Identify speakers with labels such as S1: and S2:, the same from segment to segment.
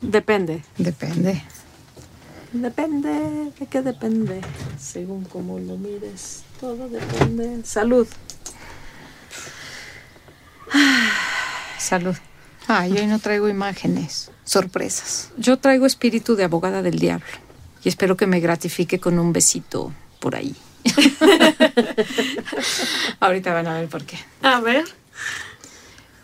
S1: Depende.
S2: Depende.
S1: Depende. ¿De qué depende? Según cómo lo mires, todo depende. Salud.
S2: Salud. Ay, hoy no traigo imágenes, sorpresas. Yo traigo espíritu de abogada del diablo y espero que me gratifique con un besito por ahí. Ahorita van a ver por qué.
S3: A ver.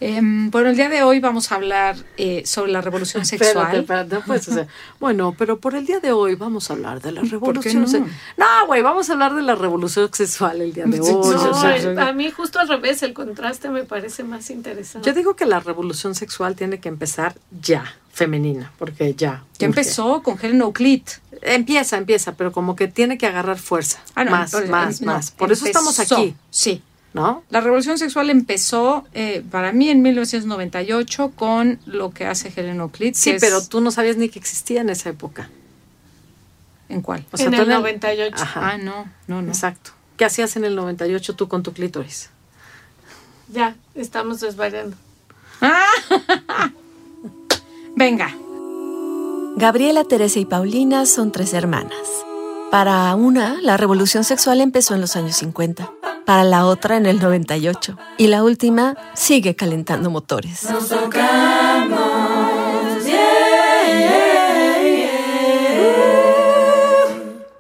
S2: Em, bueno, el día de hoy vamos a hablar eh, sobre la revolución sexual.
S1: Espérate, espérate, no puedes hacer. Bueno, pero por el día de hoy vamos a hablar de la revolución
S2: no?
S1: sexual. No, güey, vamos a hablar de la revolución sexual el día de hoy.
S2: Sí,
S1: o
S3: No,
S1: sea,
S3: el- a mí justo al revés, el contraste me parece más interesante.
S1: yo digo que la revolución sexual tiene que empezar ya, femenina, porque ya.
S2: Ya empezó con Helen Euclid.
S1: Empieza, empieza, pero como que tiene que agarrar fuerza.
S2: Ah, no,
S1: más, más,
S2: no,
S1: más. Por eso estamos
S2: empezó.
S1: aquí,
S2: Sí.
S1: ¿No?
S2: La revolución sexual empezó eh, para mí en 1998 con lo que hace Helen Euclid.
S1: Sí,
S2: es-
S1: pero tú no sabías ni que existía en esa época.
S2: ¿En cuál?
S1: O sea,
S3: en el 98.
S1: Ajá,
S2: Ah, no, no, no.
S1: exacto. ¿Qué hacías en el 98 tú con tu clítoris?
S3: Ya, estamos desvariando.
S2: Venga.
S4: Gabriela, Teresa y Paulina son tres hermanas. Para una, la revolución sexual empezó en los años 50. Para la otra, en el 98. Y la última sigue calentando motores.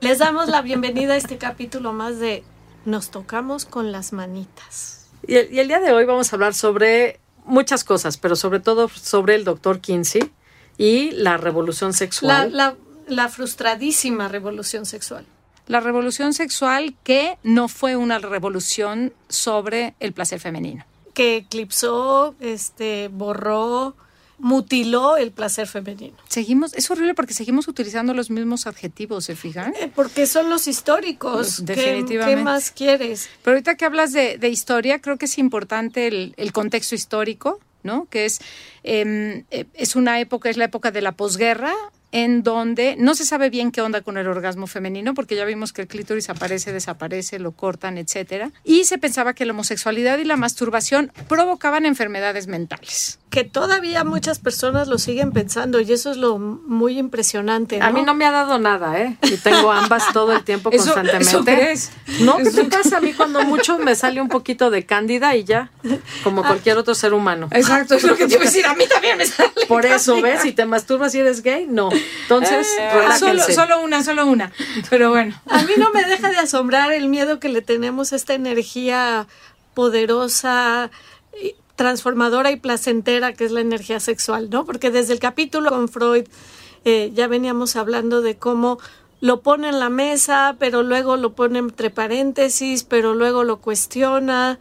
S3: Les damos la bienvenida a este capítulo más de Nos tocamos con las manitas.
S1: Y el, y el día de hoy vamos a hablar sobre muchas cosas, pero sobre todo sobre el doctor Kinsey y la revolución
S3: La,
S1: sexual.
S3: la, la frustradísima revolución sexual.
S2: La revolución sexual que no fue una revolución sobre el placer femenino.
S3: que eclipsó, este, borró, mutiló el placer femenino.
S2: Seguimos, es horrible porque seguimos utilizando los mismos adjetivos, ¿se fijan?
S3: Eh, Porque son los históricos. ¿Qué-
S2: Definitivamente.
S3: ¿Qué, más quieres?
S2: Pero ahorita que hablas de, de historia, creo que es importante el, el contexto histórico, ¿no? Que es, eh, eh, es una época, es la época de la posguerra, en donde no se sabe bien qué onda con el orgasmo femenino, porque ya vimos que el clítoris aparece, desaparece, lo cortan, etcétera. Y se pensaba que la homosexualidad y la masturbación provocaban enfermedades mentales.
S3: Que todavía muchas personas lo siguen pensando y eso es lo muy impresionante.
S1: A mí no me ha dado nada, ¿eh? Y tengo ambas todo el tiempo
S2: Eso-
S1: constantemente.
S2: ¿eso?
S1: No, ¿qué te pasa? A mí cuando mucho me sale un poquito de cándida y ya, como cualquier otro ser humano.
S2: Exacto, es lo que te iba a decir. A mí también me sale.
S1: Por eso, ¿ves? Si te masturbas y eres gay, no. Entonces,
S2: Ah, solo, solo una, solo una. Pero bueno.
S3: A mí no me deja de asombrar el miedo que le tenemos a esta energía poderosa, transformadora y placentera que es la energía sexual, ¿no? Porque desde el capítulo con Freud eh, ya veníamos hablando de cómo lo pone en la mesa, pero luego lo pone entre paréntesis, pero luego lo cuestiona.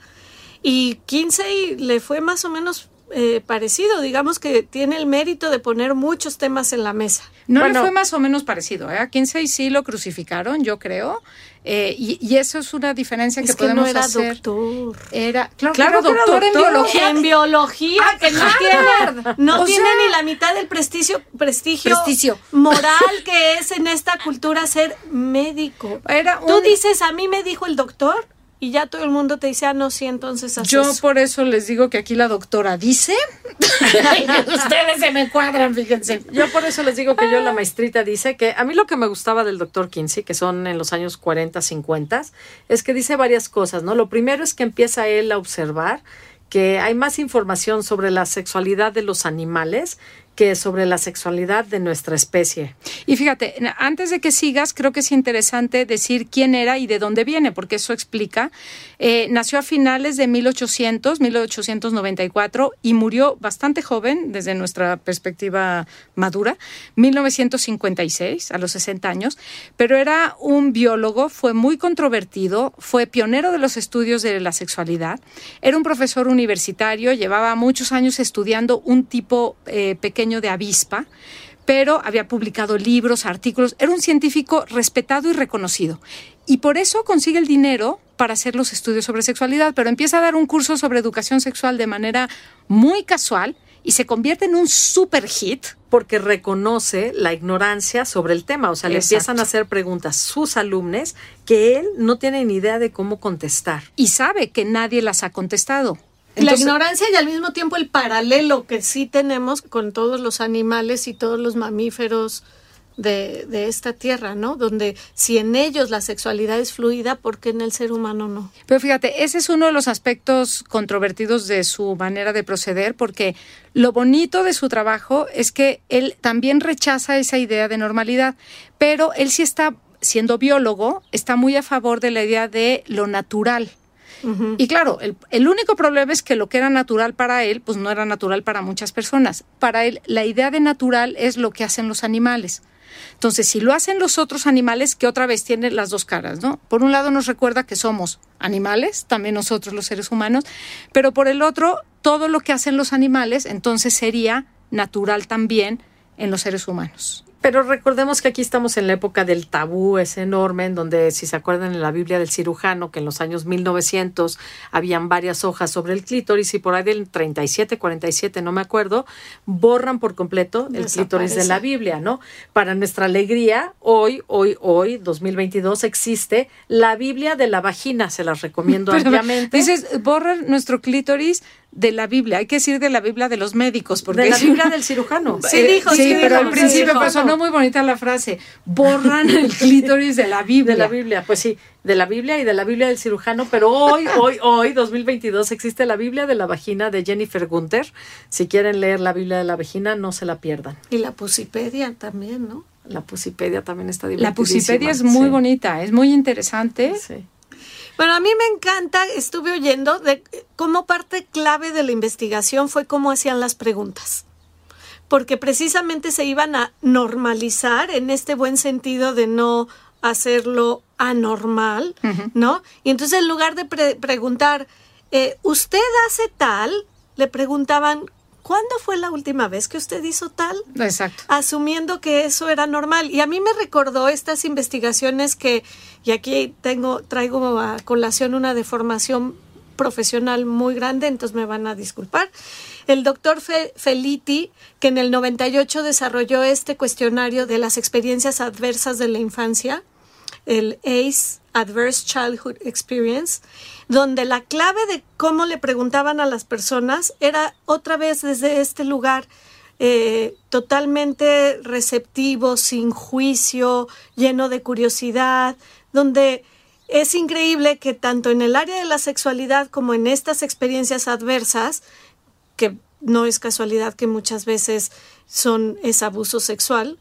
S3: Y Kinsey le fue más o menos eh, parecido, digamos que tiene el mérito de poner muchos temas en la mesa.
S2: No
S1: Bueno.
S2: le fue más o menos parecido. ¿eh? A Kinsey sí lo crucificaron, yo creo. Eh, y, y eso es una diferencia que
S3: Es que no
S2: podemos
S3: era
S2: hacer.
S3: doctor.
S2: Era, claro,
S1: Claro
S2: que
S1: que
S2: era
S1: era
S2: doctor, en biología.
S3: En biología,
S2: Ah,
S3: que no tiene, no tiene
S2: sea-
S3: ni la mitad del prestigio, prestigio,
S2: Prestigio.
S3: moral que es en esta cultura ser médico.
S2: Era
S3: Tú dices, a mí me dijo el doctor, y ya todo el mundo te dice, ah, no, sí, entonces haz
S2: Yo
S3: eso.
S2: por eso les digo que aquí la doctora dice. Ustedes se me cuadran, fíjense.
S1: Yo por eso les digo que yo, la maestrita, dice que a mí lo que me gustaba del doctor Kinsey, que son en los años 40, 50, es que dice varias cosas, ¿no? Lo primero es que empieza él a observar que hay más información sobre la sexualidad de los animales que sobre la sexualidad de nuestra especie.
S2: Y fíjate, antes de que sigas, creo que es interesante decir quién era y de dónde viene, porque eso explica. Eh, nació a finales de 1800, 1894, y murió bastante joven, desde nuestra perspectiva madura, 1956, a los 60 años, pero era un biólogo, fue muy controvertido, fue pionero de los estudios de la sexualidad, era un profesor universitario, llevaba muchos años estudiando un tipo eh, pequeño de avispa, pero había publicado libros, artículos, era un científico respetado y reconocido. Y por eso consigue el dinero para hacer los estudios sobre sexualidad, pero empieza a dar un curso sobre educación sexual de manera muy casual y se convierte en un super hit.
S1: Porque reconoce la ignorancia sobre el tema. O sea, le
S2: Exacto.
S1: empiezan a hacer preguntas sus alumnos que él no tiene ni idea de cómo contestar.
S2: y sabe que nadie las ha contestado.
S3: la ignorancia y al mismo tiempo el paralelo que sí tenemos con todos los animales y todos los mamíferos de, de, esta tierra, ¿no? Donde si en ellos la sexualidad es fluida, ¿por qué en el ser humano no?
S2: Pero fíjate, ese es uno de los aspectos controvertidos de su manera de proceder, porque lo bonito de su trabajo es que él también rechaza esa idea de normalidad, pero él sí está, siendo biólogo, está muy a favor de la idea de lo natural. Y claro, el, el, único problema es que lo que era natural para él, pues no era natural para muchas personas. Para él, la idea de natural es lo que hacen los animales. Entonces, si lo hacen los otros animales, que otra vez tienen las dos caras, ¿no? Por un lado nos recuerda que somos animales, también nosotros los seres humanos, pero por el otro, todo lo que hacen los animales, entonces sería natural también en los seres humanos.
S1: Pero recordemos que aquí estamos en la época del tabú, es enorme, en donde, si se acuerdan en la Biblia del cirujano, que en los años 1900 habían varias hojas sobre el clítoris y por ahí del 37, 47, no me acuerdo, borran por completo el clítoris de la Biblia, ¿no? Para nuestra alegría, hoy, hoy, hoy, 2022, existe la Biblia de la vagina, se las recomiendo ampliamente.
S2: Dices, borran nuestro clítoris de la Biblia, hay que decir de la Biblia de los médicos, porque
S1: de la Biblia del cirujano.
S2: Sí, dijo, sí, pero al principio sonó muy bonita la frase, borran el clítoris de la Biblia.
S1: De la Biblia, pues sí, de la Biblia y de la Biblia del cirujano, pero hoy, hoy, hoy, 2022, existe la Biblia de la vagina de Jennifer Gunther. Si quieren leer la Biblia de la vagina, no se la pierdan.
S3: Y la Pusipedia también, ¿no?
S1: La Pusipedia también está divertidísima.
S2: La Pusipedia es muy bonita, es muy interesante.
S3: Sí. Bueno, a mí me encanta, estuve oyendo de cómo parte clave de la investigación fue cómo hacían las preguntas. Porque precisamente se iban a normalizar en este buen sentido de no hacerlo anormal, ¿no? Y entonces en lugar de preguntar, eh, ¿usted hace tal? Le preguntaban, ¿cuándo fue la última vez que usted hizo tal?
S2: Exacto.
S3: Asumiendo que eso era normal. Y a mí me recordó estas investigaciones que, y aquí tengo, traigo a colación una deformación profesional muy grande, entonces me van a disculpar. El doctor Feliti, que en el 98 desarrolló este cuestionario de las experiencias adversas de la infancia, el ACE, Adverse Childhood Experience, donde la clave de cómo le preguntaban a las personas era otra vez desde este lugar eh, totalmente receptivo, sin juicio, lleno de curiosidad, donde es increíble que tanto en el área de la sexualidad como en estas experiencias adversas, que no es casualidad que muchas veces son es abuso sexual,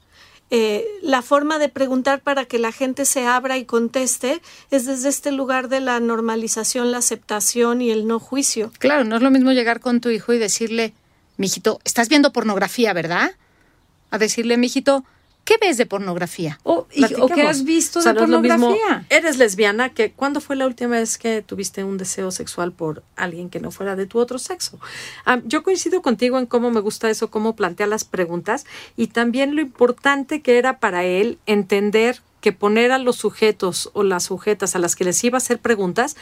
S3: eh, la forma de preguntar para que la gente se abra y conteste es desde este lugar de la normalización, la aceptación y el no juicio.
S2: Claro, no es lo mismo llegar con tu hijo y decirle, mijito, estás viendo pornografía, ¿verdad? A decirle, mijito, ¿Qué ves de pornografía?
S1: O, qué has visto de pornografía. Eres lesbiana, que ¿cuándo fue la última vez que tuviste un deseo sexual por alguien que no fuera de tu otro sexo? Ah, yo coincido contigo en cómo me gusta eso, cómo plantea las preguntas y también lo importante que era para él entender que poner a los sujetos o las sujetas a las que les iba a hacer preguntas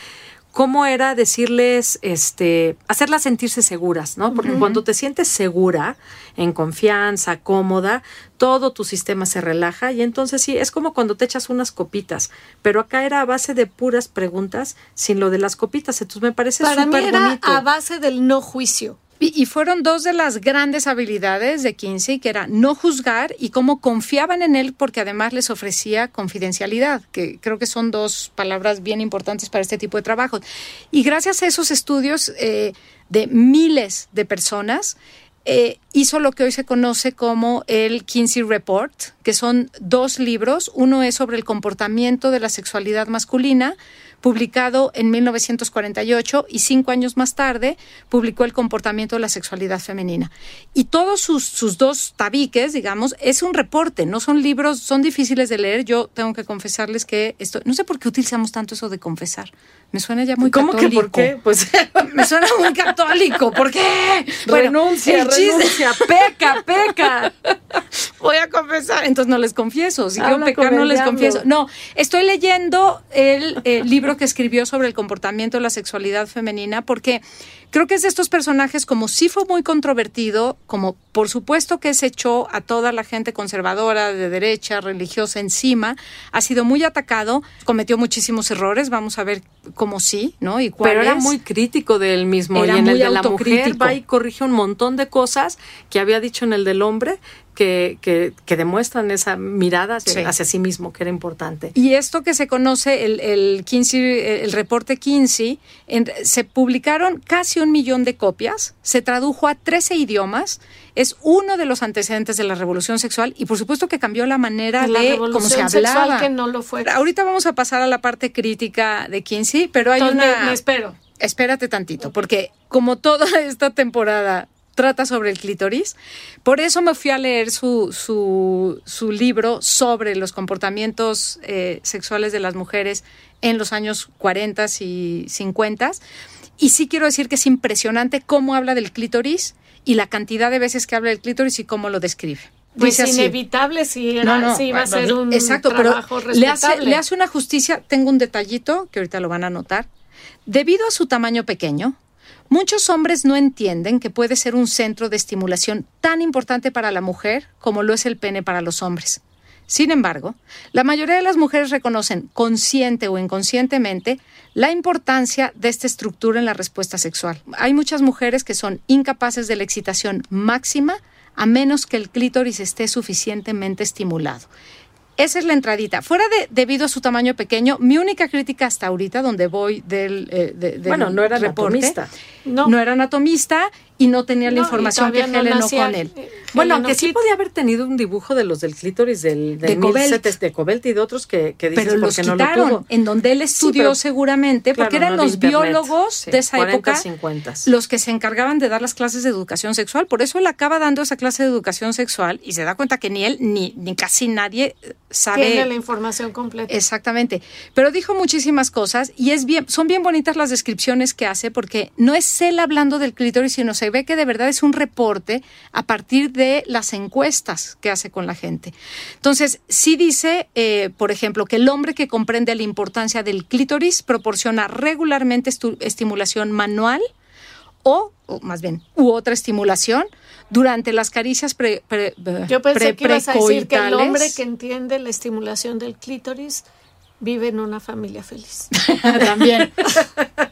S1: cómo era decirles, este, hacerlas sentirse seguras, ¿no? Porque cuando te sientes segura, en confianza, cómoda, todo tu sistema se relaja y entonces sí, es como cuando te echas unas copitas, pero acá era a base de puras preguntas sin lo de las copitas, entonces me parece súper bonito. Para mí
S3: era a base del no juicio.
S2: Y, fueron dos de las grandes habilidades de Kinsey, que era no juzgar y cómo confiaban en él porque además les ofrecía confidencialidad, que creo que son dos palabras bien importantes para este tipo de trabajos. Y gracias a esos estudios eh, de miles de personas, eh, hizo lo que hoy se conoce como el Kinsey Report, que son dos libros. Uno es sobre el comportamiento de la sexualidad masculina, publicado en 1948 y cinco años más tarde publicó El comportamiento de la sexualidad femenina. Y todos sus, sus dos tabiques, digamos, es un reporte, no son libros, son difíciles de leer. Yo tengo que confesarles que esto, no sé por qué utilizamos tanto eso de confesar. Me suena ya muy
S1: ¿Cómo
S2: católico.
S1: que por qué?
S2: Pues me suena muy católico. ¿Por qué?
S1: renuncia, renuncia, peca, peca.
S2: Voy a confesar. Entonces no les confieso. Si quiero pecar, no les confieso. No, estoy leyendo el libro que escribió sobre el comportamiento de la sexualidad femenina porque Creo que es de estos personajes como sí fue muy controvertido, como por supuesto que se echó a toda la gente conservadora, de derecha, religiosa encima, ha sido muy atacado, cometió muchísimos errores, vamos a ver cómo sí, ¿no? Y
S1: Pero era muy crítico de él mismo
S2: Era
S1: y en
S2: muy
S1: el de la mujer. va y corrige un montón de cosas que había dicho en el del hombre que, que, que demuestran esa mirada hacia
S2: Sí.
S1: hacia sí mismo que era importante.
S2: Y esto que se conoce, el, el, Kinsey, el reporte Kinsey, en- se publicaron casi un millón de copias, se tradujo a 13 idiomas, es uno de los antecedentes de la revolución sexual y por supuesto que cambió la manera
S3: la
S2: de cómo se
S3: revolución sexual
S2: hablaba.
S3: que no lo fue.
S2: Ahorita vamos a pasar a la parte crítica de Kinsey, pero hay
S3: Entonces,
S2: una...
S3: me, me espero.
S2: Espérate tantito, porque como toda esta temporada trata sobre el clítoris, por eso me fui a leer su, su, su libro sobre los comportamientos eh, sexuales de las mujeres en los años 40 y 50. Y sí quiero decir que es impresionante cómo habla del clítoris y la cantidad de veces que habla del clítoris y cómo lo describe.
S3: Pues
S2: Dice
S3: inevitable si, era, si iba a ser un
S2: Exacto, pero
S3: trabajo
S2: le hace, le hace una justicia. Tengo un detallito que ahorita lo van a notar. Debido a su tamaño pequeño, muchos hombres no entienden que puede ser un centro de estimulación tan importante para la mujer como lo es el pene para los hombres. Sin embargo, la mayoría de las mujeres reconocen consciente o inconscientemente la importancia de esta estructura en la respuesta sexual. Hay muchas mujeres que son incapaces de la excitación máxima a menos que el clítoris esté suficientemente estimulado. Esa es la entradita. Fuera de, debido a su tamaño pequeño, mi única crítica hasta ahorita, donde voy del, eh, de- del
S1: Bueno, no era
S2: reporte,
S1: anatomista.
S3: No.
S2: no era anatomista y no tenía la
S3: No,
S2: información que
S3: no
S2: Helen
S3: nacía,
S2: O'Connell.
S3: eh,
S1: Bueno, aunque sí podía haber tenido un dibujo de los del clítoris del, del
S2: De Cobelt.
S1: 1700 de Cobelt y de otros que, que dices
S2: Pero los
S1: porque no lo
S2: quitaron,
S1: tuvo.
S2: en donde él estudió
S1: pero-
S2: seguramente,
S1: Claro,
S2: porque eran los
S1: internet.
S2: biólogos
S1: Sí,
S2: de esa
S1: 40,
S2: época
S1: 50.
S2: los que se encargaban de dar las clases de educación sexual. Por eso él acaba dando esa clase de educación sexual y se da cuenta que ni él ni, ni casi nadie eh, sabe
S3: Tiene la información completa.
S2: Exactamente. Pero dijo muchísimas cosas y es bien, son bien bonitas las descripciones que hace porque no es él hablando del clítoris, sino se ve que de verdad es un reporte a partir de las encuestas que hace con la gente. Entonces, sí dice, eh, por ejemplo, que el hombre que comprende la importancia del clítoris proporciona regularmente estimulación manual o, o más bien, u otra estimulación durante las caricias pre, pre-
S3: Yo pensé que ibas a decir que el hombre que entiende la estimulación del clítoris vive en una familia feliz.
S2: También.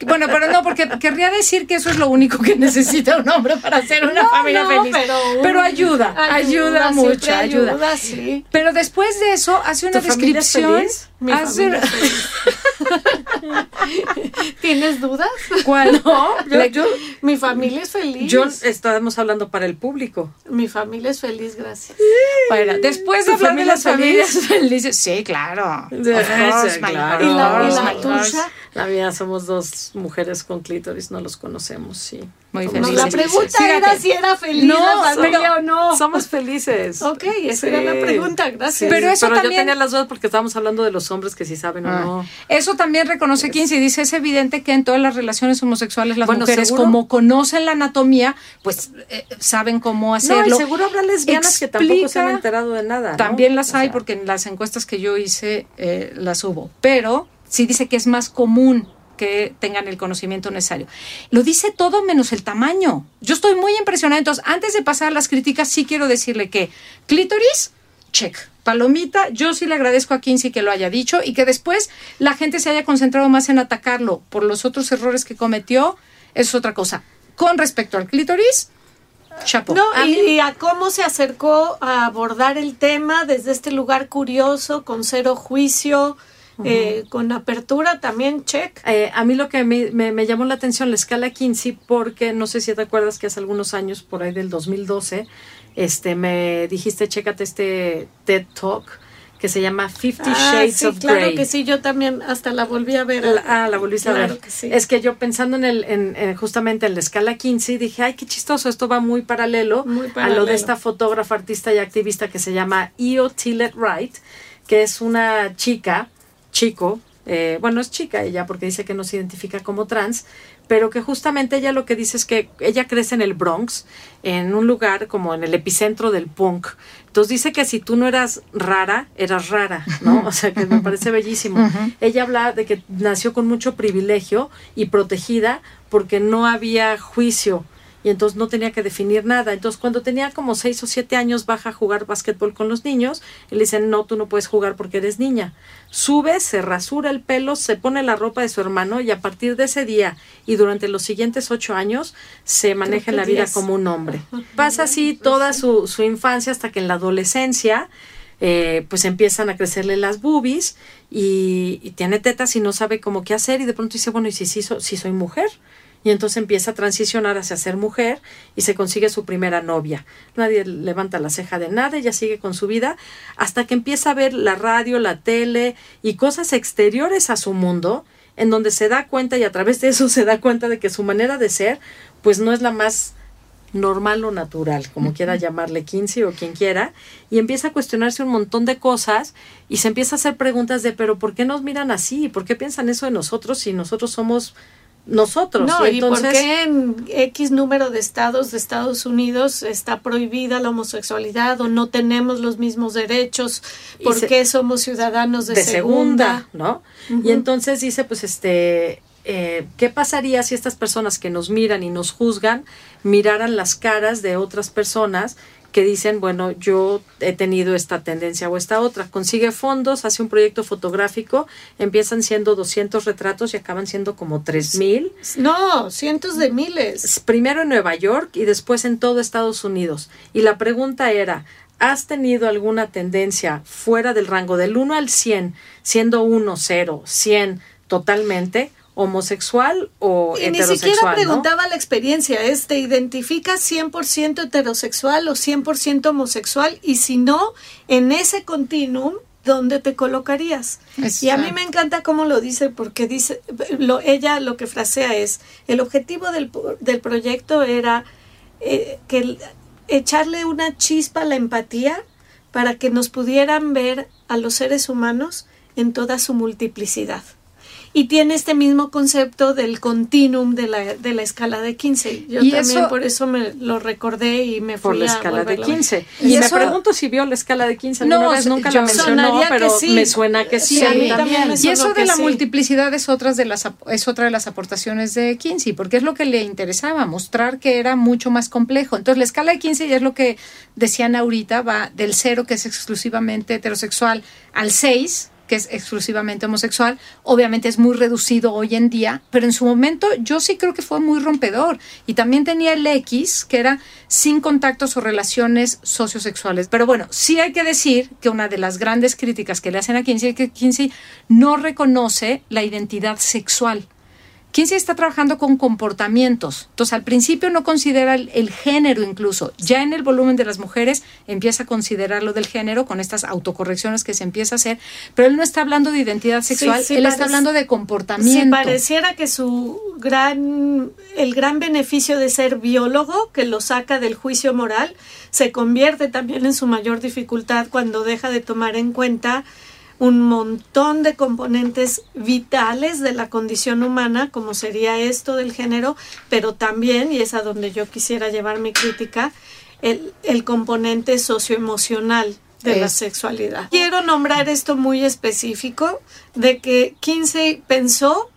S2: Bueno, pero no, porque querría decir que eso es lo único que necesita un hombre para ser una
S3: No,
S2: familia
S3: no,
S2: feliz.
S3: pero un-
S2: ayuda, ayuda,
S3: siempre
S2: mucho, ayuda.
S3: ayuda, sí.
S2: Pero después de eso hace una
S1: ¿Tu familia es
S2: descripción.
S1: feliz?
S3: Mi
S2: hace-
S3: familia es feliz. ¿Tienes dudas?
S2: ¿Cuál?
S1: No, yo, yo,
S3: Mi familia es feliz.
S1: yo estábamos hablando para el público.
S3: Mi familia es feliz, gracias.
S2: Bueno, después de
S1: ¿Tu
S2: hablar de las
S1: es feliz?
S2: familias felices, sí, claro.
S1: Sí,
S2: course,
S1: claro.
S3: ¿Y la- y la
S2: my
S3: tuya?
S1: La mía somos dos mujeres con clítoris, no los conocemos, sí.
S2: Muy
S3: No, la pregunta
S2: Fíjate.
S3: era si era feliz
S1: No,
S3: la familia
S1: somos-
S3: o no.
S1: Somos felices.
S3: Ok, esa era la pregunta, gracias.
S2: Pero eso
S1: yo
S2: también-
S1: tenía las dudas porque estábamos hablando de los hombres que sí saben o
S2: Ah.
S1: no.
S2: Eso también reconoce Kinsey. Dice, es evidente que en todas las relaciones homosexuales las
S1: Bueno,
S2: mujeres,
S1: ¿seguro?
S2: como conocen la anatomía, pues eh, saben cómo
S1: No,
S2: hacerlo.
S1: y seguro habrá lesbianas que tampoco se han enterado de nada. ¿no?
S2: También las
S1: O
S2: hay
S1: sea,
S2: porque en las encuestas que yo hice eh, las hubo. Pero sí dice que es más común que tengan el conocimiento necesario. Lo dice todo menos el tamaño. Yo estoy muy impresionada. Entonces, antes de pasar a las críticas, sí quiero decirle que clítoris, check. Palomita, yo sí le agradezco a Kinsey que lo haya dicho y que después la gente se haya concentrado más en atacarlo por los otros errores que cometió, es otra cosa. Con respecto al clítoris, chapo.
S3: No, y, y a cómo se acercó a abordar el tema desde este lugar curioso, con cero juicio, eh, con apertura también, check.
S1: Eh, a mí lo que me, me- me llamó la atención la escala Kinsey porque no sé si te acuerdas que hace algunos años, por ahí del 2012, este, me dijiste, chécate este TED Talk que se llama Fifty
S3: Ah,
S1: Shades
S3: sí,
S1: of
S3: claro
S1: Grey.
S3: que sí, yo también hasta la volví a ver.
S1: La- ah, la volviste
S3: Claro
S1: a ver.
S3: que sí.
S1: Es que yo pensando en el, en, en justamente en la escala 15, dije, ay, qué chistoso, esto va muy paralelo,
S3: Muy
S1: a lo
S3: paralelo.
S1: de esta fotógrafa, artista y activista que se llama Io Tillett Wright, que es una chica, chico, eh, bueno, es chica ella porque dice que no se identifica como trans, pero que justamente ella lo que dice es que ella crece en el Bronx, en un lugar como en el epicentro del punk. Entonces dice que si tú no eras rara, eras rara, ¿no? O sea, que me parece bellísimo. Ella habla de que nació con mucho privilegio y protegida porque no había juicio y entonces no tenía que definir nada. Entonces cuando tenía como seis o siete años baja a jugar básquetbol con los niños y le dicen, no, tú no puedes jugar porque eres niña. Sube, se rasura el pelo, se pone la ropa de su hermano y a partir de ese día y durante los siguientes ocho años se maneja en la vida como un hombre. Pasa así toda su, su infancia hasta que en la adolescencia eh, pues empiezan a crecerle las boobies y, tiene tetas y no sabe cómo qué hacer y de pronto dice, bueno, ¿y si, si, si soy mujer? Y entonces empieza a transicionar hacia ser mujer y se consigue su primera novia. Nadie levanta la ceja de nada, ella sigue con su vida hasta que empieza a ver la radio, la tele y cosas exteriores a su mundo en donde se da cuenta y a través de eso se da cuenta de que su manera de ser pues no es la más normal o natural, como quiera llamarle Kinsey o quien quiera, y empieza a cuestionarse un montón de cosas y se empieza a hacer preguntas de, pero ¿por qué nos miran así? ¿Por qué piensan eso de nosotros si nosotros somos nosotros.
S3: No, y, por qué en X número de estados de Estados Unidos está prohibida la homosexualidad o no tenemos los mismos derechos, por qué somos ciudadanos de, segunda,
S1: ¿no? Y entonces dice, pues este, eh, ¿qué pasaría si estas personas que nos miran y nos juzgan miraran las caras de otras personas que dicen, bueno, yo he tenido esta tendencia o esta otra. Consigue fondos, hace un proyecto fotográfico, empiezan siendo 200 retratos y acaban siendo como 3000.
S3: No, cientos de miles.
S1: Primero en Nueva York y después en todo Estados Unidos. Y la pregunta era, ¿has tenido alguna tendencia fuera del rango del 1 al 100, siendo 1, 0, 100 totalmente? Homosexual o y heterosexual. Ni siquiera
S3: preguntaba la experiencia, es te identificas 100% heterosexual o 100% homosexual y si no, en ese continuum, ¿dónde te colocarías? Y a mí me encanta cómo lo dice porque dice, lo, ella lo que frasea es, el objetivo del, del proyecto era eh, que echarle una chispa a la empatía para que nos pudieran ver a los seres humanos en toda su multiplicidad y tiene este mismo concepto del continuum de la, de la escala de 15. Yo también por eso me lo recordé y me fui
S1: por la escala de 15. Y, me pregunto si vio la escala de 15 no, vez, nunca la mencionó, pero me suena que sí. a mí
S2: también. y eso de la multiplicidad es, otras de las, es otra de las aportaciones de 15, porque es lo que le interesaba, mostrar que era mucho más complejo. Entonces la escala de 15 ya es lo que decían ahorita, va del cero, que es exclusivamente heterosexual, al 6, que es exclusivamente homosexual, obviamente es muy reducido hoy en día, pero en su momento yo sí creo que fue muy rompedor. Y también tenía el X, que era sin contactos o relaciones sociosexuales. Pero bueno, sí hay que decir que una de las grandes críticas que le hacen a Kinsey es que Kinsey no reconoce la identidad sexual. Kinsey está trabajando con comportamientos. Entonces, al principio no considera el, género incluso. Ya en el volumen de las mujeres empieza a considerar lo del género con estas autocorrecciones que se empieza a hacer, pero él no está hablando de identidad sexual, él está hablando de comportamiento.
S3: Si pareciera que su gran, el gran beneficio de ser biólogo, que lo saca del juicio moral, se convierte también en su mayor dificultad cuando deja de tomar en cuenta un montón de componentes vitales de la condición humana, como sería esto del género, pero también, y es a donde yo quisiera llevar mi crítica, el, el componente socioemocional de la sexualidad. Quiero nombrar esto muy específico, de que Kinsey pensó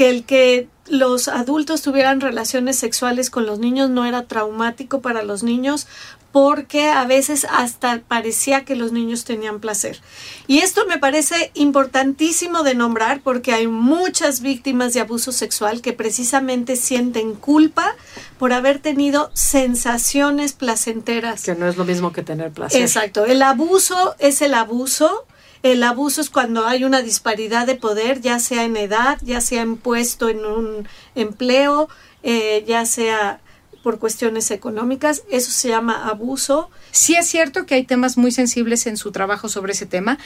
S3: que el que los adultos tuvieran relaciones sexuales con los niños no era traumático para los niños porque a veces hasta parecía que los niños tenían placer. Y esto me parece importantísimo de nombrar porque hay muchas víctimas de abuso sexual que precisamente sienten culpa por haber tenido sensaciones placenteras.
S1: Que no es lo mismo que tener placer.
S3: Exacto, el abuso es el abuso. El abuso es cuando hay una disparidad de poder, ya sea en edad, ya sea en puesto en un empleo, eh, ya sea por cuestiones económicas, eso se llama abuso.
S2: Sí es cierto que hay temas muy sensibles en su trabajo sobre ese tema.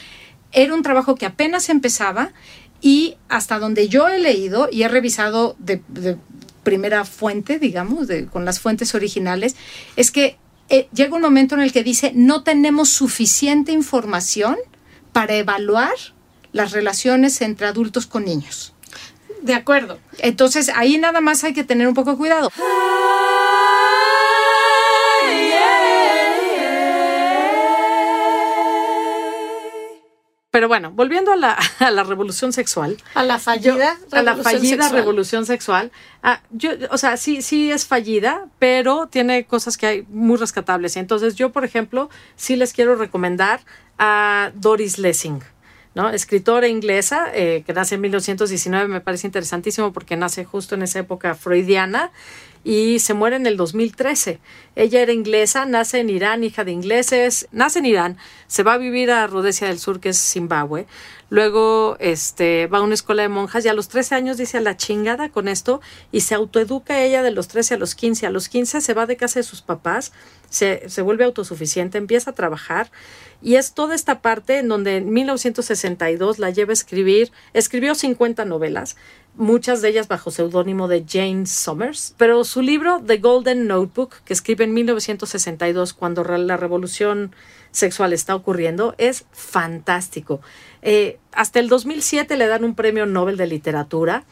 S2: Era un trabajo que apenas empezaba y hasta donde yo he leído y he revisado de, primera fuente, digamos, de, con las fuentes originales, es que eh, llega un momento en el que dice no tenemos suficiente información para evaluar las relaciones entre adultos con niños.
S3: De acuerdo.
S2: Entonces ahí nada más hay que tener un poco de cuidado.
S1: Pero bueno, volviendo a la, a la revolución sexual.
S3: A la fallida
S1: a la fallida
S3: sexual.
S1: revolución sexual. Ah, yo, o sea, sí, sí es fallida, pero tiene cosas que hay muy rescatables. Entonces, yo, por ejemplo, sí les quiero recomendar a Doris Lessing. ¿no? Escritora inglesa eh, que nace en 1919, me parece interesantísimo porque nace justo en esa época freudiana y se muere en el 2013. Ella era inglesa, nace en Irán, hija de ingleses, nace en Irán, se va a vivir a Rhodesia del Sur, que es Zimbabue. Luego este, va a una escuela de monjas y a los 13 años dice a la chingada con esto y se autoeduca ella de los 13 a los 15. A los 15 se va de casa de sus papás, se, se vuelve autosuficiente, empieza a trabajar y es toda esta parte en donde en 1962 la lleva a escribir, escribió 50 novelas, muchas de ellas bajo seudónimo de Jane Summers, pero su libro The Golden Notebook, que escribe en 1962 cuando la revolución sexual está ocurriendo, es fantástico. Eh, hasta el 2007 le dan un premio Nobel de literatura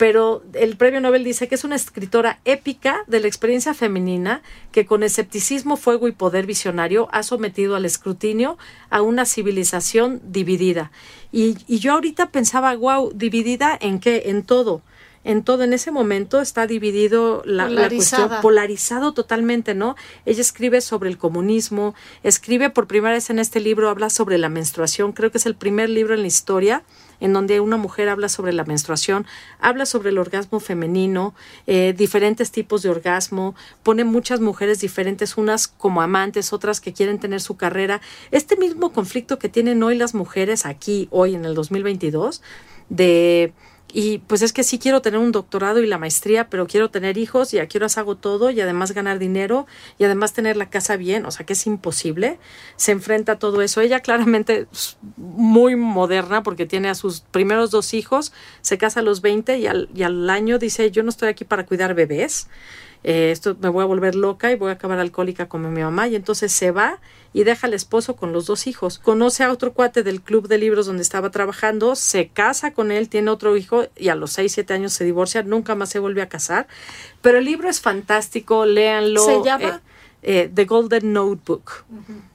S1: pero el premio Nobel dice que es una escritora épica de la experiencia femenina que con escepticismo, fuego y poder visionario ha sometido al escrutinio a una civilización dividida. Y, y yo ahorita pensaba, wow, dividida en qué? En todo en todo, en ese momento está dividido la, la, cuestión, polarizado totalmente, ¿no? Ella escribe sobre el comunismo, escribe por primera vez en este libro, habla sobre la menstruación, creo que es el primer libro en la historia en donde una mujer habla sobre la menstruación, habla sobre el orgasmo femenino, eh, diferentes tipos de orgasmo, pone muchas mujeres diferentes, unas como amantes, otras que quieren tener su carrera. Este mismo conflicto que tienen hoy las mujeres aquí, hoy en el 2022, de y pues es que sí quiero tener un doctorado y la maestría, pero quiero tener hijos y aquí qué hago todo y además ganar dinero y además tener la casa bien, o sea que es imposible. Se enfrenta a todo eso. Ella claramente es muy moderna porque tiene a sus primeros dos hijos, se casa a los 20 y al, y al año dice yo no estoy aquí para cuidar bebés. Eh, esto me voy a volver loca y voy a acabar alcohólica como mi mamá y entonces se va y deja al esposo con los dos hijos. Conoce a otro cuate del club de libros donde estaba trabajando, se casa con él, tiene otro hijo y a los 6, 7 años se divorcia, nunca más se vuelve a casar. Pero el libro es fantástico, léanlo.
S3: ¿Se llama?
S1: Eh, eh, The Golden Notebook.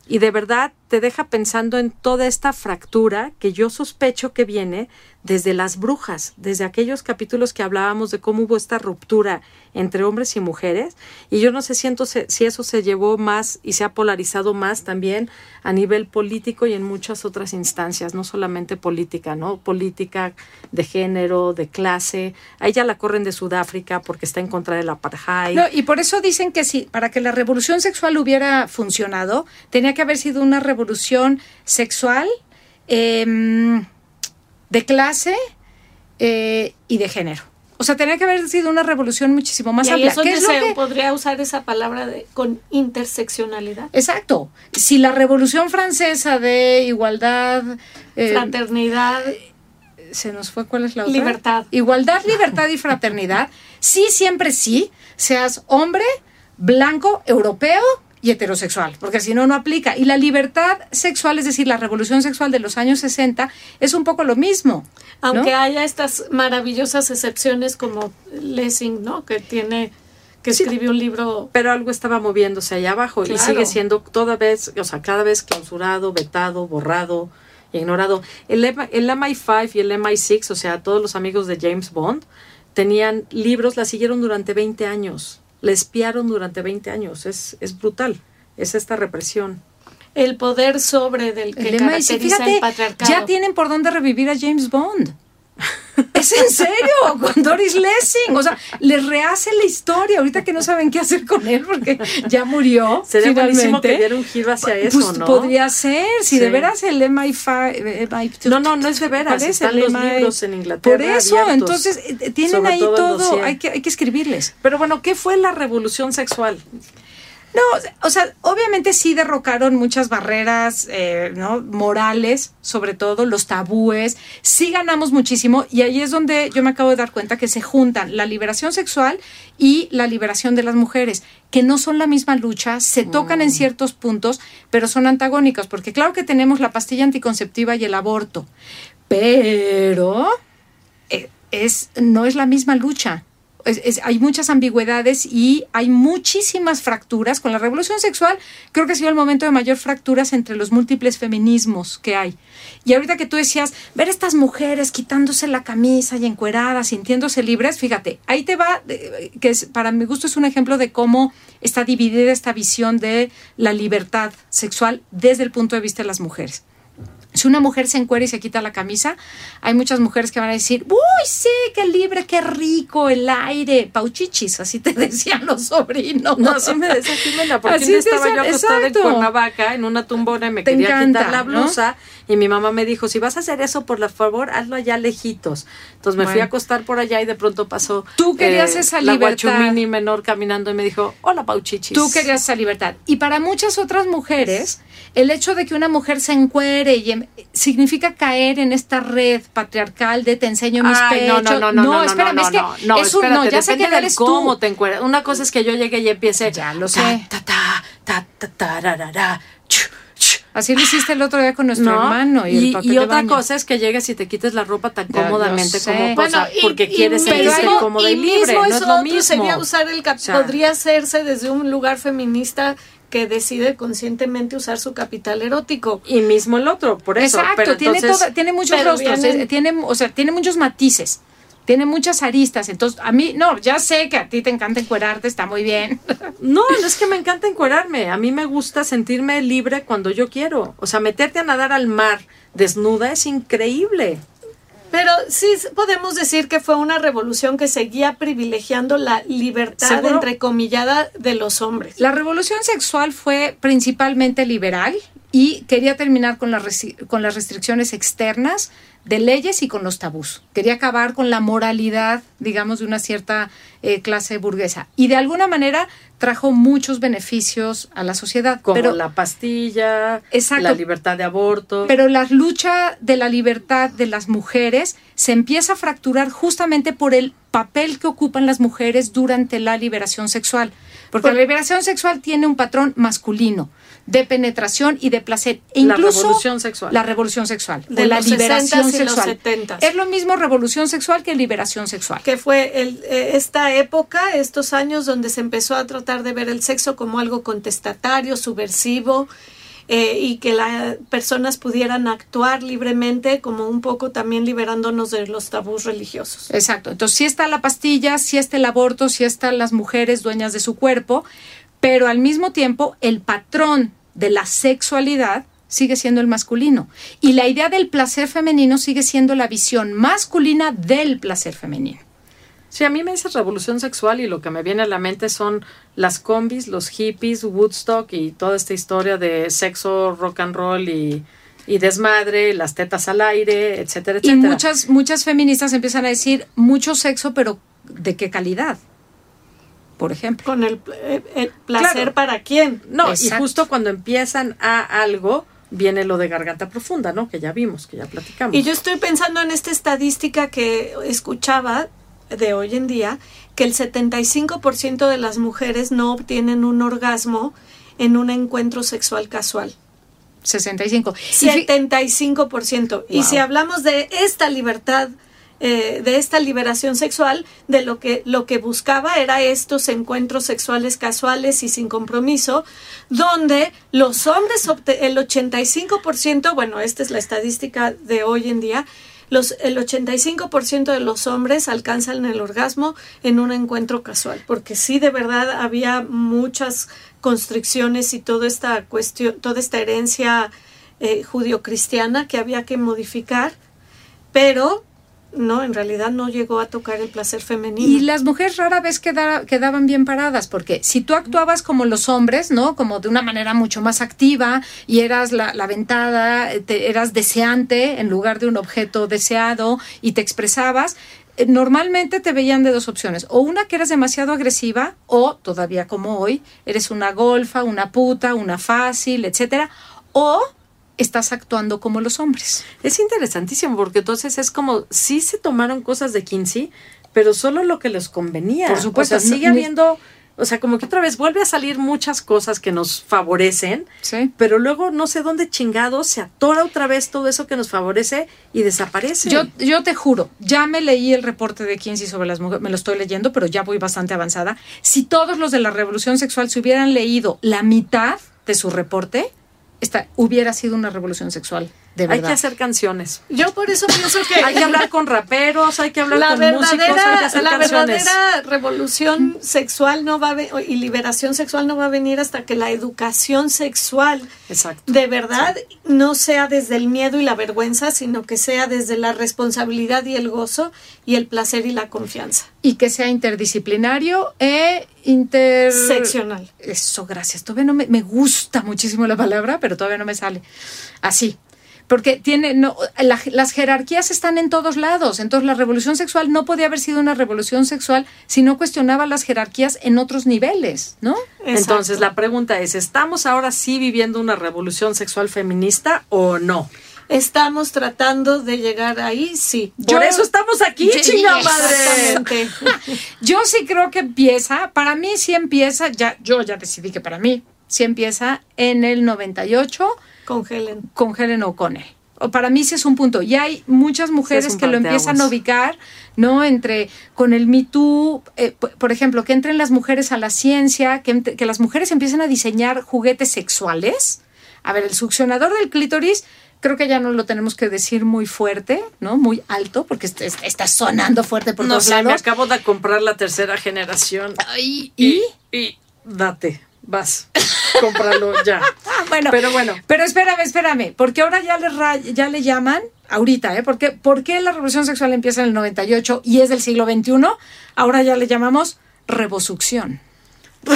S1: Y de verdad te deja pensando en toda esta fractura que yo sospecho que viene desde las brujas, desde aquellos capítulos que hablábamos de cómo hubo esta ruptura entre hombres y mujeres. Y yo no sé si, entonces, si eso se llevó más y se ha polarizado más también a nivel político y en muchas otras instancias, no solamente política, ¿no? Política de género, de clase. A ella la corren de Sudáfrica porque está en contra del apartheid.
S2: No, y por eso dicen que sí, para que la revolución sexual hubiera funcionado, tenía que haber sido una revolución sexual. Eh, de clase eh, y de género. O sea, tenía que haber sido una revolución muchísimo más
S3: y
S2: amplia.
S3: Eso
S2: ¿Qué es lo
S3: se
S2: que-
S3: podría usar esa palabra de, con interseccionalidad.
S2: Exacto. Si la revolución francesa de igualdad... eh,
S3: Fraternidad,
S2: se nos fue cuál es la otra.
S3: Libertad.
S2: Igualdad, libertad y fraternidad. Sí, siempre sí, seas hombre, blanco, europeo y heterosexual, porque si no, no aplica. Y la libertad sexual, es decir, la revolución sexual de los años 60, es un poco lo mismo. ¿no?
S3: aunque haya estas maravillosas excepciones como Lessing, ¿no? Que tiene, que
S1: Sí.
S3: escribió un libro
S1: pero algo estaba moviéndose allá abajo y sigue siendo toda vez, o sea, cada vez clausurado, vetado, borrado, ignorado. El, el MI5 y el MI6, o sea, todos los amigos de James Bond, tenían libros, la siguieron durante 20 años, la espiaron durante 20 años, es, es brutal, es esta represión.
S3: el poder sobre del que
S2: El MI6,
S3: caracteriza
S2: fíjate,
S3: el patriarcado.
S2: ya tienen por dónde revivir a James Bond. Es en serio, con Doris Lessing. O sea, les rehace la historia ahorita que no saben qué hacer con él porque ya murió.
S1: Sería buenísimo
S2: finalmente.
S1: que diera un giro hacia eso,
S2: Pues
S1: ¿no?
S2: podría ser, si de veras el MI5. eh, MI
S1: No, no, no es de veras, están los
S2: MI?
S1: libros en Inglaterra
S2: Por eso,
S1: abiertos,
S2: entonces eh, tienen
S1: sobre
S2: ahí
S1: todo el
S2: todo,
S1: dossier.
S2: hay que, hay que escribirles.
S1: Pero bueno, ¿qué fue la revolución sexual?
S2: No, o sea, obviamente sí derrocaron muchas barreras, eh, ¿no? Morales, sobre todo, los tabúes. Sí ganamos muchísimo y ahí es donde yo me acabo de dar cuenta que se juntan la liberación sexual y la liberación de las mujeres, que no son la misma lucha, se tocan en ciertos puntos, pero son antagónicos, porque claro que tenemos la pastilla anticonceptiva y el aborto, pero eh, es, no es la misma lucha. Hay muchas ambigüedades y hay muchísimas fracturas. Con la revolución sexual creo que ha sido el momento de mayor fracturas entre los múltiples feminismos que hay. Y ahorita que tú decías, ver estas mujeres quitándose la camisa y encueradas, sintiéndose libres, fíjate, ahí te va, que es, para mi gusto es un ejemplo de cómo está dividida esta visión de la libertad sexual desde el punto de vista de las mujeres. Si una mujer se encuera y se quita la camisa, hay muchas mujeres que van a decir, uy, sí, qué libre, qué rico, el aire, pauchichis, así te decían los sobrinos.
S1: No, así me decía Jimena, porque así estaba yo acostada en Cuernavaca, en una tumbona y me quería quitar la blusa, y mi mamá me dijo, si vas a hacer eso, por favor, hazlo allá lejitos. Entonces me fui a acostar por allá y de pronto pasó
S2: Tú querías eh, esa
S1: la
S2: libertad.
S1: guachumini menor caminando y me dijo, hola, pauchichis.
S2: Tú querías esa libertad. Y para muchas otras mujeres, el hecho de que una mujer se encuere y significa caer en esta red patriarcal de te enseño mis Ay,
S1: pechos. No, no, no, no, no, espérame, es que no, es un, no, ya sé que eres cómo te encueras. Una cosa es que yo llegue y empiece
S2: ya lo sé. Ta, ta, ta, ta, ta, ta, ta, Así lo hiciste el otro día con nuestro hermano. Y,
S1: y, otra cosa es que llegues y te quites la ropa tan cómodamente como cosa, porque quieres ser cómoda y, libre. no es lo mismo.
S3: Sería usar el podría hacerse desde un lugar feminista que decide conscientemente usar su capital erótico.
S1: Y mismo el otro, por eso.
S2: Exacto, tiene, tiene muchos rostros, eh, tiene, o sea, tiene muchos matices tiene muchas aristas. Entonces, a mí, no, ya sé que a ti te encanta encuerarte, está muy bien.
S1: No, no es que me encanta encuerarme. A mí me gusta sentirme libre cuando yo quiero. O sea, meterte a nadar al mar desnuda es increíble.
S3: Pero sí podemos decir que fue una revolución que seguía privilegiando la libertad entrecomillada de los hombres.
S2: La revolución sexual fue principalmente liberal y quería terminar con, con las restricciones externas de leyes y con los tabús. Quería acabar con la moralidad, digamos, de una cierta eh, clase burguesa. Y de alguna manera trajo muchos beneficios a la sociedad.
S1: Como la pastilla, la libertad de aborto.
S2: Pero la lucha de la libertad de las mujeres se empieza a fracturar justamente por el papel que ocupan las mujeres durante la liberación sexual. Porque la liberación sexual tiene un patrón masculino de penetración y de placer. E incluso
S1: la revolución sexual.
S2: La revolución sexual. De la liberación sexual. Es lo mismo revolución sexual que liberación sexual.
S3: Que fue el, eh, esta época, estos años donde se empezó a tratar de ver el sexo como algo contestatario, subversivo. Eh, y que las personas pudieran actuar libremente, como un poco también liberándonos de los tabús religiosos.
S2: Exacto. Entonces, si está la pastilla, si está el aborto, si están las mujeres dueñas de su cuerpo, pero al mismo tiempo el patrón de la sexualidad sigue siendo el masculino y la idea del placer femenino sigue siendo la visión masculina del placer femenino.
S1: Sí, a mí me dice revolución sexual y lo que me viene a la mente son las combis, los hippies, Woodstock y toda esta historia de sexo, rock and roll y, y desmadre, las tetas al aire, etcétera, etcétera.
S2: Y muchas, muchas feministas empiezan a decir mucho sexo, pero ¿de qué calidad? Por ejemplo.
S3: Con el, eh, placer para quién.
S1: No, y justo cuando empiezan a algo, viene lo de garganta profunda, ¿no? Que ya vimos, que ya platicamos.
S3: Y yo estoy pensando en esta estadística que escuchaba de hoy en día, que el 75% de las mujeres no obtienen un orgasmo en un encuentro sexual casual.
S2: 65.
S3: 75%. Y si hablamos de esta libertad eh, de esta liberación sexual, de lo que, lo que buscaba era estos encuentros sexuales casuales y sin compromiso, donde los hombres, el 85%, bueno, esta es la estadística de hoy en día, los, el 85% de los hombres alcanzan el orgasmo en un encuentro casual, porque sí, de verdad, había muchas constricciones y toda esta cuestión, toda esta herencia eh, judio-cristiana que había que modificar, pero no, en realidad no llegó a tocar el placer femenino.
S2: Y las mujeres rara vez quedaban bien paradas, porque si tú actuabas como los hombres, ¿no? Como de una manera mucho más activa y eras la, la ventada, eras deseante en lugar de un objeto deseado y te expresabas, eh, normalmente te veían de dos opciones, o una que eras demasiado agresiva, o todavía como hoy, eres una golfa, una puta, una fácil, etcétera, o estás actuando como los hombres.
S1: Es interesantísimo porque entonces es como si se tomaron cosas de Kinsey, pero solo lo que les convenía.
S2: Por supuesto,
S1: sigue habiendo O sea, como que otra vez vuelve a salir muchas cosas que nos favorecen,
S2: Sí.
S1: pero luego no sé dónde chingados se atora otra vez todo eso que nos favorece y desaparece.
S2: Yo, yo te juro, ya me leí el reporte de Kinsey sobre las mujeres, me lo estoy leyendo, pero ya voy bastante avanzada. Si todos los de la revolución sexual se hubieran leído la mitad de su reporte, esta hubiera sido una revolución sexual, de
S1: hay que hacer canciones.
S3: Yo por eso pienso que
S1: Hay que hablar con raperos, hay que hablar
S3: la
S1: con músicos, hay que hacer
S3: la
S1: canciones.
S3: verdadera revolución sexual no va a y liberación sexual no va a venir hasta que la educación sexual
S1: Exacto.
S3: de verdad no sea desde el miedo y la vergüenza, sino que sea desde la responsabilidad y el gozo y el placer y la confianza.
S2: Y que sea interdisciplinario e inter...
S3: Seccional.
S2: Eso, gracias. Todavía no me, me gusta muchísimo la palabra, pero todavía no me sale. Así. Porque tiene, no, la- las jerarquías están en todos lados. Entonces, la revolución sexual no podía haber sido una revolución sexual si no cuestionaba las jerarquías en otros niveles, ¿no?
S1: Entonces, la pregunta es, ¿estamos ahora sí viviendo una revolución sexual feminista o no?
S3: Estamos tratando de llegar ahí, sí.
S1: Por eso estamos aquí, chinga madre.
S2: Yo sí creo que empieza, para mí sí empieza, ya, yo ya decidí que para mí sí empieza en el 98
S3: Congelen.
S2: con Helen O'Connell. O para mí sí es un punto. Y hay muchas mujeres
S1: Sí,
S2: que lo empiezan a ubicar, ¿no? Entre, con el Me Too, eh, por ejemplo, que entren las mujeres a la ciencia, que, que las mujeres empiecen a diseñar juguetes sexuales. A ver, el succionador del clítoris, creo que ya no lo tenemos que decir muy fuerte, ¿no? Muy alto, porque est- est- está sonando fuerte por
S1: No
S2: todos
S1: sé, me acabo de comprar la tercera generación.
S2: Ay, ¿Y?
S1: Y date, vas, cómpralo ya.
S2: Bueno,
S1: Pero bueno.
S2: Pero espérame, espérame, porque ahora ya le, ya le llaman, ahorita, ¿eh? Porque, ¿Por qué la revolución sexual empieza en el 98 y es del siglo XXI? Ahora ya le llamamos rebosucción.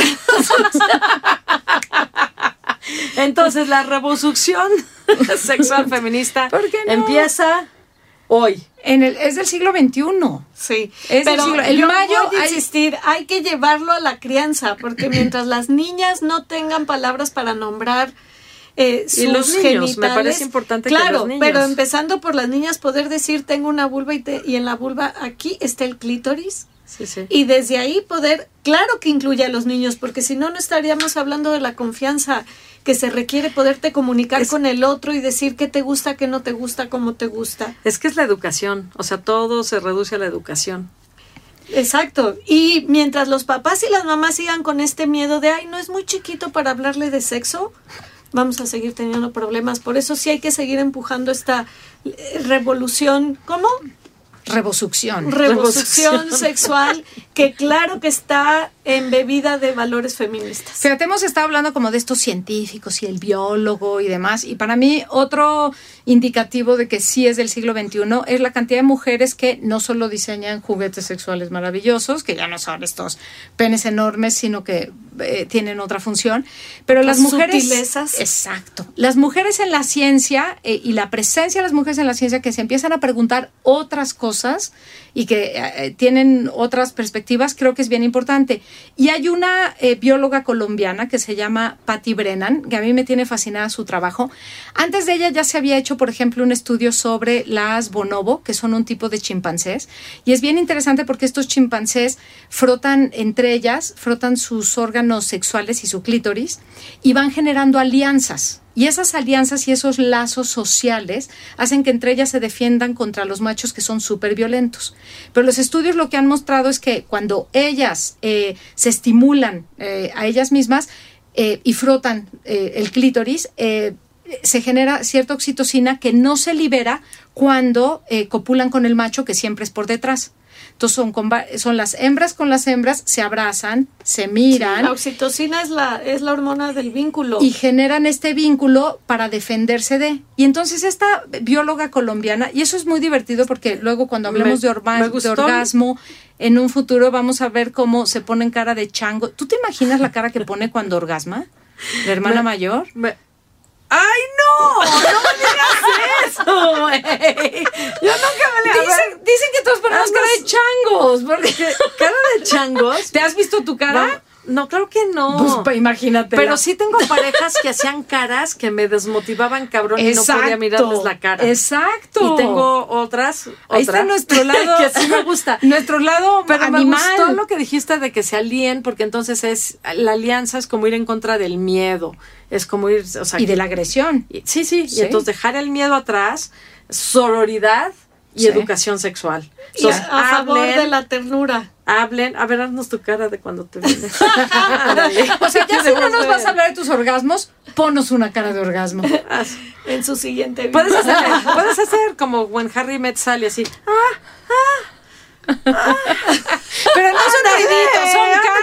S1: Entonces, la revolución sexual feminista
S2: ¿Por qué no?
S1: empieza hoy.
S2: En el, es del siglo XXI.
S3: Sí,
S2: Es
S3: pero
S2: decirlo, el
S3: yo
S2: mayo
S3: voy a
S2: hay-
S3: insistir, hay que llevarlo a la crianza, porque mientras las niñas no tengan palabras para nombrar eh, sus
S1: Y los niños, me parece importante que
S3: claro,
S1: los niños.
S3: pero empezando por las niñas poder decir tengo una vulva y, te- y en la vulva aquí está el clítoris
S1: Sí, sí.
S3: y desde ahí poder, claro que incluye a los niños, porque si no no estaríamos hablando de la confianza que se requiere poderte comunicar
S1: Es-
S3: con el otro y decir qué te gusta, qué no te gusta, cómo te gusta.
S1: Es que es la educación, o sea, todo se reduce a la educación.
S3: Exacto. Y mientras los papás y las mamás sigan con este miedo de, ay, no es muy chiquito para hablarle de sexo, vamos a seguir teniendo problemas. Por eso sí hay que seguir empujando esta eh, revolución, ¿cómo?
S2: Rebosucción.
S3: Revolución. sexual que claro que está embebida de valores feministas.
S2: Fíjate, hemos estado hablando como de estos científicos y el biólogo y demás, y para mí otro indicativo de que sí es del siglo XXI es la cantidad de mujeres que no solo diseñan juguetes sexuales maravillosos, que ya no son estos penes enormes, sino que eh, tienen otra función, pero las,
S3: Las
S2: mujeres...
S3: sutilezas.
S2: Exacto. Las mujeres en la ciencia eh, y la presencia de las mujeres en la ciencia que se empiezan a preguntar otras cosas y que eh, tienen otras perspectivas, creo que es bien importante. Y hay una eh, bióloga colombiana que se llama Patty Brennan, que a mí me tiene fascinada su trabajo. Antes de ella ya se había hecho, por ejemplo, un estudio sobre las bonobo, que son un tipo de chimpancés. Y es bien interesante porque estos chimpancés frotan entre ellas, frotan sus órganos sexuales y su clítoris y van generando alianzas. Y esas alianzas y esos lazos sociales hacen que entre ellas se defiendan contra los machos que son súper violentos. Pero los estudios lo que han mostrado es que cuando ellas eh, se estimulan eh, a ellas mismas eh, y frotan eh, el clítoris, se genera cierta oxitocina que no se libera cuando copulan con el macho que siempre es por detrás. Entonces son, con son las hembras con las hembras, se abrazan, se miran
S3: La oxitocina es la, es la hormona del vínculo.
S2: y generan este vínculo para defenderse de. Y entonces esta bióloga colombiana, y eso es muy divertido porque luego cuando hablemos
S1: Me-
S2: de, orgasmo, en un futuro vamos a ver cómo se pone en cara de chango. ¿Tú te imaginas la cara que pone cuando orgasma? La hermana
S1: Me-
S2: mayor.
S1: Me- ¡Ay, no! ¡No me digas eso, güey! Yo nunca me le...
S2: Dicen, dicen que todos ponemos cara de changos. Porque...
S1: ¿Cara de changos?
S2: ¿Te has visto tu cara?
S1: No, claro que no.
S2: Pues, imagínate.
S1: Pero sí tengo parejas que hacían caras que me desmotivaban cabrón y no podía mirarles la cara.
S2: Exacto.
S1: Y tengo otras.
S2: Ahí está nuestro lado.
S1: que sí me gusta.
S2: nuestro lado
S1: Pero
S2: animal.
S1: me gustó lo que dijiste de que se alíen, porque entonces es. La alianza es como ir en contra del miedo. Es como ir. O sea,
S2: y de la agresión.
S1: y- sí, sí,
S2: Sí.
S1: Y entonces dejar el miedo atrás, sororidad y
S2: Sí.
S1: educación sexual.
S3: Y a favor de la ternura.
S1: hablen. A ver, haznos tu cara de cuando te vienes.
S2: O sea, ya si no nos vas a hablar de tus orgasmos, ponos una cara de orgasmo.
S3: En su siguiente vida.
S1: Puedes hacer, puedes hacer como when Harry Met Sally así.
S2: Pero no son ruiditos, son caras.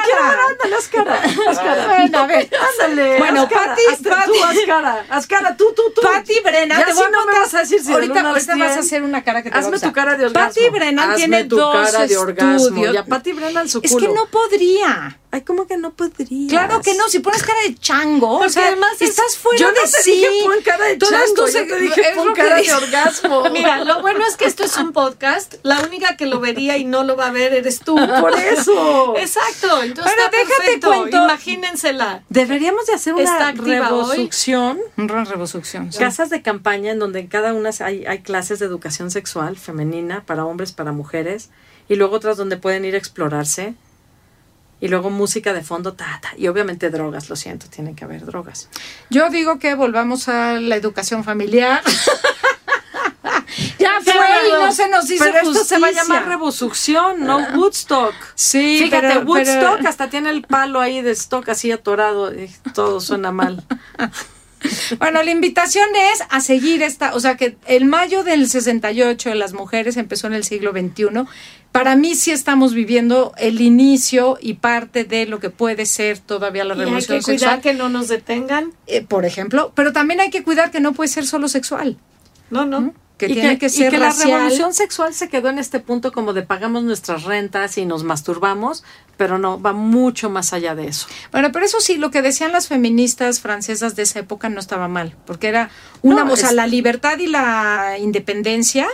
S1: Ándale, haz cara. Haz cara.
S2: Bueno, a ver.
S1: Ándale.
S2: Bueno,
S1: cara.
S2: Pati- Pati-
S1: Tú haz cara. Haz cara. Tú, tú, tú.
S2: Patti Brennan,
S1: Ya
S2: te
S1: si
S2: voy a
S1: no me vas a decir si
S2: ahorita, ahorita vas a hacer una cara que te
S1: Hazme tu cara de orgasmo.
S2: Patti Brennan tiene dos
S1: cara
S2: estudios.
S1: Y a Patti Brennan su
S2: Es
S1: culo.
S2: que no podría.
S1: Ay, ¿cómo que no podrías?
S2: Claro que no, si pones cara de chango,
S3: Porque
S2: o sea,
S3: además es-
S2: estás fuera
S1: Yo no
S2: de
S1: te
S2: sí.
S1: dije pon cara de
S2: Todas
S1: chango,
S2: tus-
S1: yo te dije
S2: es
S1: pon cara de
S2: dice.
S1: orgasmo.
S3: Mira, lo bueno es que esto es un podcast. La única que lo vería y no lo va a ver eres tú.
S1: Por eso.
S3: Exacto. Entonces
S2: Pero
S3: está
S2: déjate
S3: perfecto.
S2: cuento-
S3: Imagínensela.
S1: Deberíamos de hacer una revolución.
S2: Una revolución. sí.
S1: Casas de campaña en donde en cada una hay, hay clases de educación sexual femenina para hombres, para mujeres, y luego otras donde pueden ir a explorarse, y luego música de fondo, ta, ta, y obviamente drogas, lo siento, tienen que haber drogas.
S2: Yo digo que volvamos a la educación familiar. ya fue y no se nos hizo
S1: Pero esto se va a
S2: justicia.
S1: llamar revolución, no Woodstock.
S2: Sí,
S1: Fíjate,
S2: pero-
S1: Woodstock
S2: pero-
S1: hasta tiene el palo ahí de stock así atorado, y todo suena mal.
S2: Bueno, la invitación es a seguir esta, o sea que el mayo del 68 de las mujeres empezó en el siglo XXI. Para mí sí estamos viviendo el inicio y parte de lo que puede ser todavía la
S3: Y hay
S2: revolución
S3: que cuidar
S2: sexual,
S3: que no nos detengan.
S2: eh, por ejemplo, pero también hay que cuidar que no puede ser solo sexual,
S3: No, no.
S2: que
S1: y
S2: tiene que,
S1: y
S2: ser
S1: que la
S2: racial.
S1: revolución sexual se quedó en este punto como de pagamos nuestras rentas y nos masturbamos, pero no, va mucho más allá de eso.
S2: Bueno, pero eso sí, lo que decían las feministas francesas de esa época no estaba mal, porque era una,
S1: No,
S2: o sea,
S1: es-
S2: la libertad y la independencia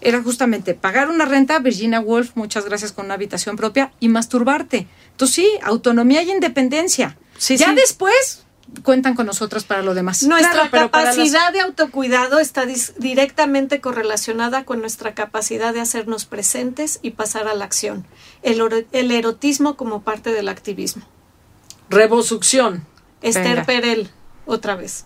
S2: era justamente pagar una renta, Virginia Woolf, muchas gracias con una habitación propia, y masturbarte. Entonces sí, autonomía y independencia.
S1: Sí,
S2: ya
S1: sí.
S2: después cuentan con nosotras para lo demás.
S3: Nuestra
S1: Claro, pero para
S3: capacidad de autocuidado está dis- directamente correlacionada con nuestra capacidad de hacernos presentes y pasar a la acción. El, oro- el erotismo como parte del activismo.
S1: Revolución.
S3: Esther
S2: Venga.
S3: Perel, otra vez.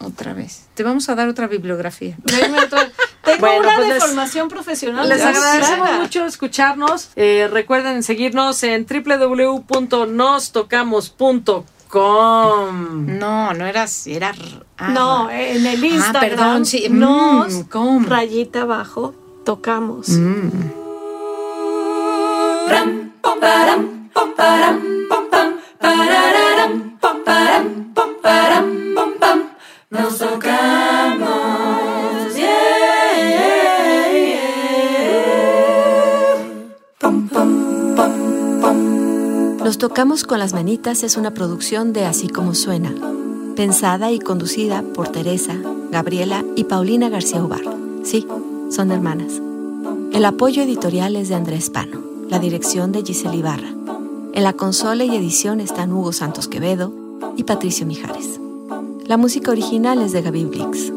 S2: Otra vez. Te vamos a dar otra bibliografía.
S3: Otra- Tengo
S1: Bueno,
S3: una
S1: pues les-
S3: profesional.
S1: Les agradecemos mucho escucharnos. Eh, recuerden seguirnos en www.nostocamos.com.
S2: No, no eras, era... ah,
S3: No, en el Instagram.
S2: perdón, sí,
S3: Nos,
S2: mm, ¿cómo?
S3: rayita abajo, tocamos.
S4: Nos tocamos con las manitas es una producción de Así como suena, pensada y conducida por Teresa, Gabriela y Paulina García Ubar. Sí, son hermanas. El apoyo editorial es de Andrés Pano, la dirección de Giselle Ibarra. En la consola y edición están Hugo Santos Quevedo y Patricio Mijares. La música original es de Gaby Blix.